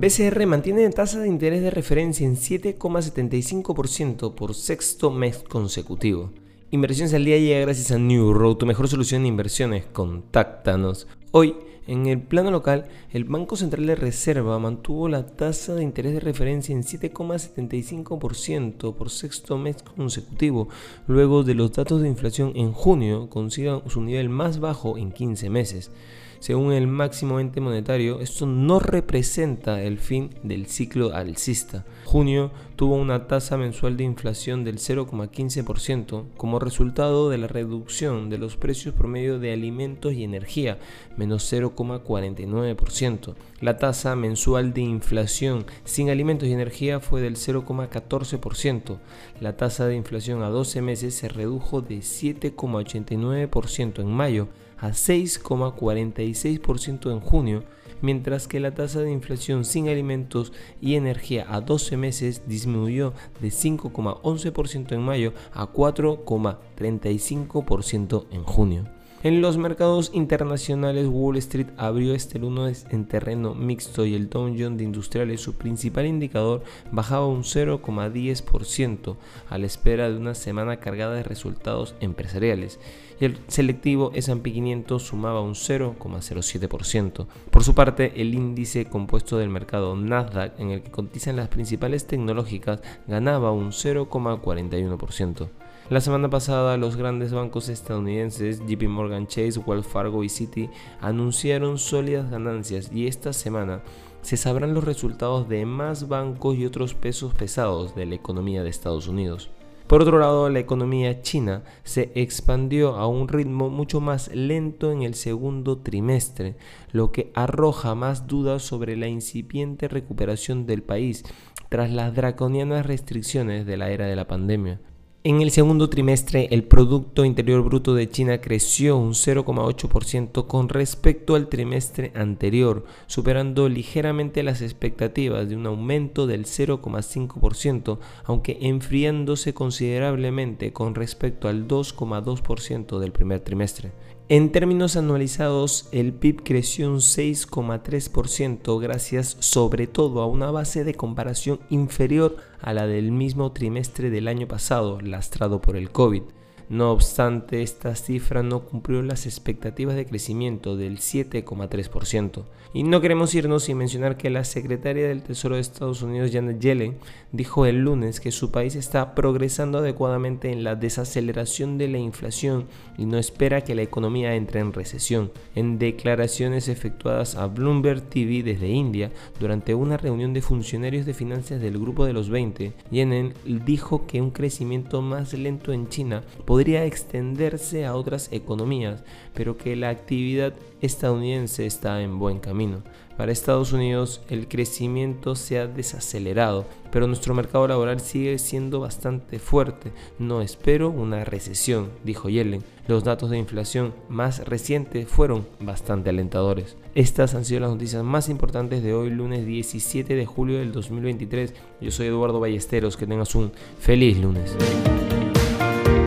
BCR mantiene tasa de interés de referencia en 7,75% por sexto mes consecutivo. Inversiones al día llega gracias a New Road, tu mejor solución de inversiones. Contáctanos. Hoy, en el plano local, el Banco Central de Reserva mantuvo la tasa de interés de referencia en 7,75% por sexto mes consecutivo, luego de los datos de inflación en junio consigan su nivel más bajo en 15 meses. Según el máximo ente monetario, esto no representa el fin del ciclo alcista. Junio tuvo una tasa mensual de inflación del 0,15% como resultado de la reducción de los precios promedio de alimentos y energía, menos 0,49%. La tasa mensual de inflación sin alimentos y energía fue del 0,14%. La tasa de inflación a 12 meses se redujo de 7,89% en mayo a 6,46% en junio, mientras que la tasa de inflación sin alimentos y energía a 12 meses disminuyó de 5,11% en mayo a 4,35% en junio. En los mercados internacionales, Wall Street abrió este lunes en terreno mixto y el Dow Jones de Industriales, su principal indicador, bajaba un 0,10% a la espera de una semana cargada de resultados empresariales. Y el selectivo S&P 500 sumaba un 0,07%. Por su parte, el índice compuesto del mercado Nasdaq, en el que cotizan las principales tecnológicas, ganaba un 0,41%. La semana pasada los grandes bancos estadounidenses JP Morgan Chase, Wells Fargo y Citi anunciaron sólidas ganancias y esta semana se sabrán los resultados de más bancos y otros pesos pesados de la economía de Estados Unidos. Por otro lado, la economía china se expandió a un ritmo mucho más lento en el segundo trimestre, lo que arroja más dudas sobre la incipiente recuperación del país tras las draconianas restricciones de la era de la pandemia. En el segundo trimestre, el Producto Interior Bruto de China creció un 0,8% con respecto al trimestre anterior, superando ligeramente las expectativas de un aumento del 0,5%, aunque enfriándose considerablemente con respecto al 2,2% del primer trimestre. En términos anualizados, el PIB creció un 6,3% gracias sobre todo a una base de comparación inferior a la del mismo trimestre del año pasado, lastrado por el COVID. No obstante, esta cifra no cumplió las expectativas de crecimiento del 7,3%. Y no queremos irnos sin mencionar que la secretaria del Tesoro de Estados Unidos, Janet Yellen, dijo el lunes que su país está progresando adecuadamente en la desaceleración de la inflación y no espera que la economía entre en recesión. En declaraciones efectuadas a Bloomberg TV desde India durante una reunión de funcionarios de finanzas del Grupo de los 20, Yellen dijo que un crecimiento más lento en China podría extenderse a otras economías, pero que la actividad estadounidense está en buen camino. Para Estados Unidos el crecimiento se ha desacelerado, pero nuestro mercado laboral sigue siendo bastante fuerte. No espero una recesión, dijo Yellen. Los datos de inflación más recientes fueron bastante alentadores. Estas han sido las noticias más importantes de hoy, lunes 17 de julio del 2023. Yo soy Eduardo Ballesteros, que tengas un feliz lunes.